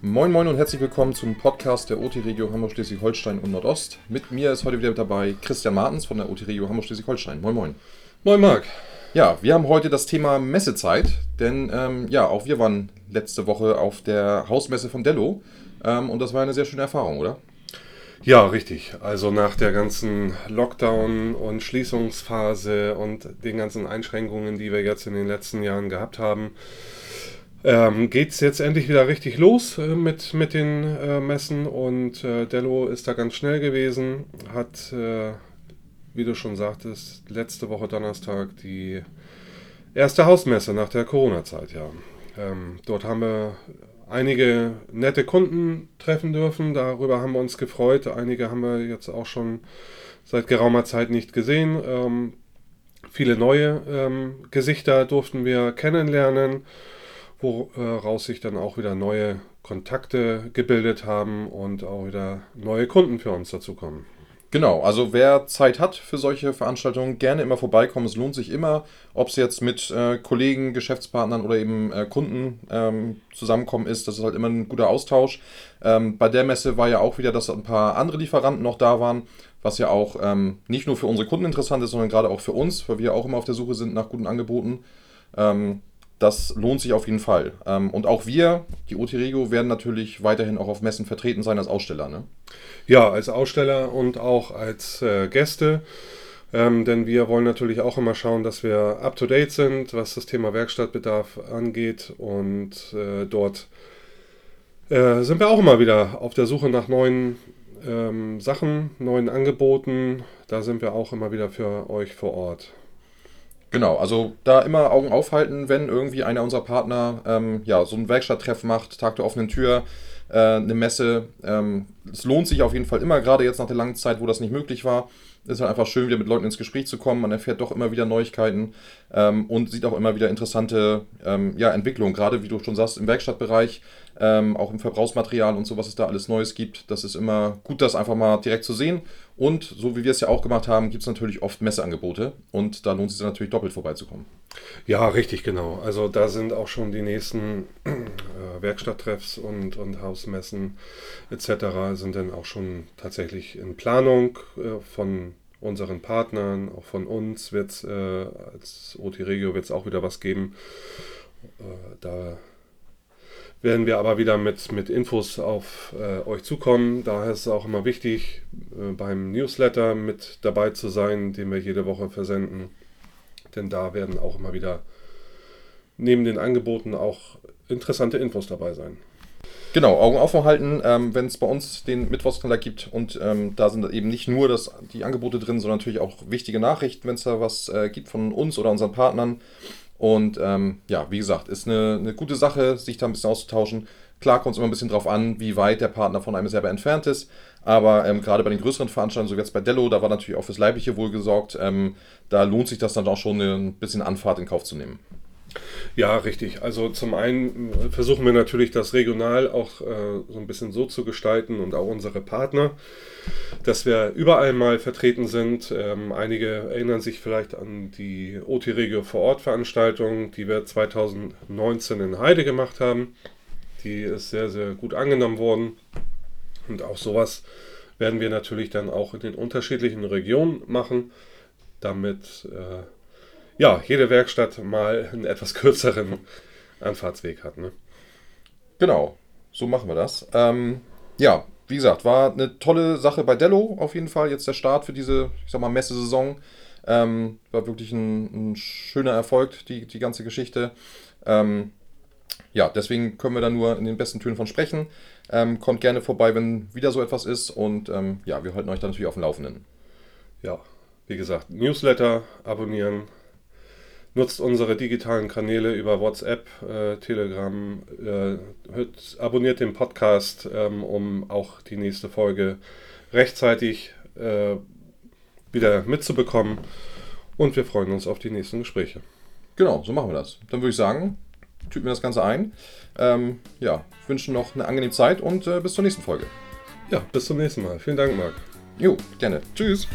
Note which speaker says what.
Speaker 1: Moin Moin und herzlich willkommen zum Podcast der OT Regio Hamburg Schleswig-Holstein und Nordost. Mit mir ist heute wieder mit dabei Christian Martens von der OT Regio Hamburg Schleswig-Holstein. Moin Moin.
Speaker 2: Moin Marc.
Speaker 1: Ja, wir haben heute das Thema Messezeit, denn ähm, ja, auch wir waren letzte Woche auf der Hausmesse von Dello ähm, und das war eine sehr schöne Erfahrung, oder?
Speaker 2: Ja, richtig. Also nach der ganzen Lockdown- und Schließungsphase und den ganzen Einschränkungen, die wir jetzt in den letzten Jahren gehabt haben, ähm, geht es jetzt endlich wieder richtig los äh, mit, mit den äh, Messen und äh, Dello ist da ganz schnell gewesen, hat, äh, wie du schon sagtest, letzte Woche Donnerstag die erste Hausmesse nach der Corona-Zeit, ja. Ähm, dort haben wir einige nette Kunden treffen dürfen, darüber haben wir uns gefreut. Einige haben wir jetzt auch schon seit geraumer Zeit nicht gesehen. Ähm, viele neue ähm, Gesichter durften wir kennenlernen woraus sich dann auch wieder neue Kontakte gebildet haben und auch wieder neue Kunden für uns dazukommen.
Speaker 1: Genau, also wer Zeit hat für solche Veranstaltungen, gerne immer vorbeikommen. Es lohnt sich immer, ob es jetzt mit äh, Kollegen, Geschäftspartnern oder eben äh, Kunden ähm, zusammenkommen ist. Das ist halt immer ein guter Austausch. Ähm, bei der Messe war ja auch wieder, dass ein paar andere Lieferanten noch da waren, was ja auch ähm, nicht nur für unsere Kunden interessant ist, sondern gerade auch für uns, weil wir auch immer auf der Suche sind nach guten Angeboten. Ähm, das lohnt sich auf jeden Fall. Ähm, und auch wir, die OT Regio, werden natürlich weiterhin auch auf Messen vertreten sein als Aussteller. Ne?
Speaker 2: Ja, als Aussteller und auch als äh, Gäste. Ähm, denn wir wollen natürlich auch immer schauen, dass wir up-to-date sind, was das Thema Werkstattbedarf angeht. Und äh, dort äh, sind wir auch immer wieder auf der Suche nach neuen ähm, Sachen, neuen Angeboten. Da sind wir auch immer wieder für euch vor Ort.
Speaker 1: Genau, also da immer Augen aufhalten, wenn irgendwie einer unserer Partner ähm, ja, so ein Werkstatttreff macht, Tag der offenen Tür, äh, eine Messe. Ähm, es lohnt sich auf jeden Fall immer, gerade jetzt nach der langen Zeit, wo das nicht möglich war. Es ist halt einfach schön, wieder mit Leuten ins Gespräch zu kommen. Man erfährt doch immer wieder Neuigkeiten ähm, und sieht auch immer wieder interessante ähm, ja, Entwicklungen, gerade wie du schon sagst, im Werkstattbereich ähm, auch im Verbrauchsmaterial und so, was es da alles Neues gibt. Das ist immer gut, das einfach mal direkt zu sehen. Und so wie wir es ja auch gemacht haben, gibt es natürlich oft Messeangebote und da lohnt es sich natürlich doppelt vorbeizukommen.
Speaker 2: Ja, richtig, genau. Also da sind auch schon die nächsten äh, Werkstatttreffs und, und Hausmessen etc. sind dann auch schon tatsächlich in Planung äh, von unseren Partnern, auch von uns wird es äh, als OT Regio wird es auch wieder was geben. Äh, da werden wir aber wieder mit, mit Infos auf äh, euch zukommen. Daher ist es auch immer wichtig, äh, beim Newsletter mit dabei zu sein, den wir jede Woche versenden. Denn da werden auch immer wieder neben den Angeboten auch interessante Infos dabei sein.
Speaker 1: Genau, Augen offen halten, ähm, wenn es bei uns den Mittwochskalender gibt und ähm, da sind eben nicht nur das, die Angebote drin, sondern natürlich auch wichtige Nachrichten, wenn es da was äh, gibt von uns oder unseren Partnern. Und ähm, ja, wie gesagt, ist eine, eine gute Sache, sich da ein bisschen auszutauschen. Klar kommt es immer ein bisschen drauf an, wie weit der Partner von einem selber entfernt ist. Aber ähm, gerade bei den größeren Veranstaltungen, so wie jetzt bei Dello, da war natürlich auch fürs Leibliche wohl gesorgt. Ähm, da lohnt sich das dann auch schon ein bisschen Anfahrt in Kauf zu nehmen.
Speaker 2: Ja, richtig. Also zum einen versuchen wir natürlich das regional auch äh, so ein bisschen so zu gestalten und auch unsere Partner, dass wir überall mal vertreten sind. Ähm, einige erinnern sich vielleicht an die OT Regio vor Ort Veranstaltung, die wir 2019 in Heide gemacht haben. Die ist sehr, sehr gut angenommen worden. Und auch sowas werden wir natürlich dann auch in den unterschiedlichen Regionen machen, damit äh, ja, jede Werkstatt mal einen etwas kürzeren Anfahrtsweg hat. Ne?
Speaker 1: Genau, so machen wir das. Ähm, ja, wie gesagt, war eine tolle Sache bei Dello auf jeden Fall. Jetzt der Start für diese, ich sag mal, Messesaison. Ähm, war wirklich ein, ein, schöner Erfolg, die, die ganze Geschichte. Ähm, ja, deswegen können wir da nur in den besten Tönen von sprechen. Ähm, kommt gerne vorbei, wenn wieder so etwas ist. Und ähm, ja, wir halten euch dann natürlich auf dem Laufenden.
Speaker 2: Ja, wie gesagt, Newsletter abonnieren, nutzt unsere digitalen Kanäle über WhatsApp, äh, Telegram, äh, hört, abonniert den Podcast, ähm, um auch die nächste Folge rechtzeitig äh, wieder mitzubekommen. Und wir freuen uns auf die nächsten Gespräche.
Speaker 1: Genau, so machen wir das. Dann würde ich sagen, tüten wir das Ganze ein. Ähm, ja, wünschen noch eine angenehme Zeit und äh, bis zur nächsten Folge.
Speaker 2: Ja, bis zum nächsten Mal. Vielen Dank, Marc.
Speaker 1: Jo, gerne. Tschüss.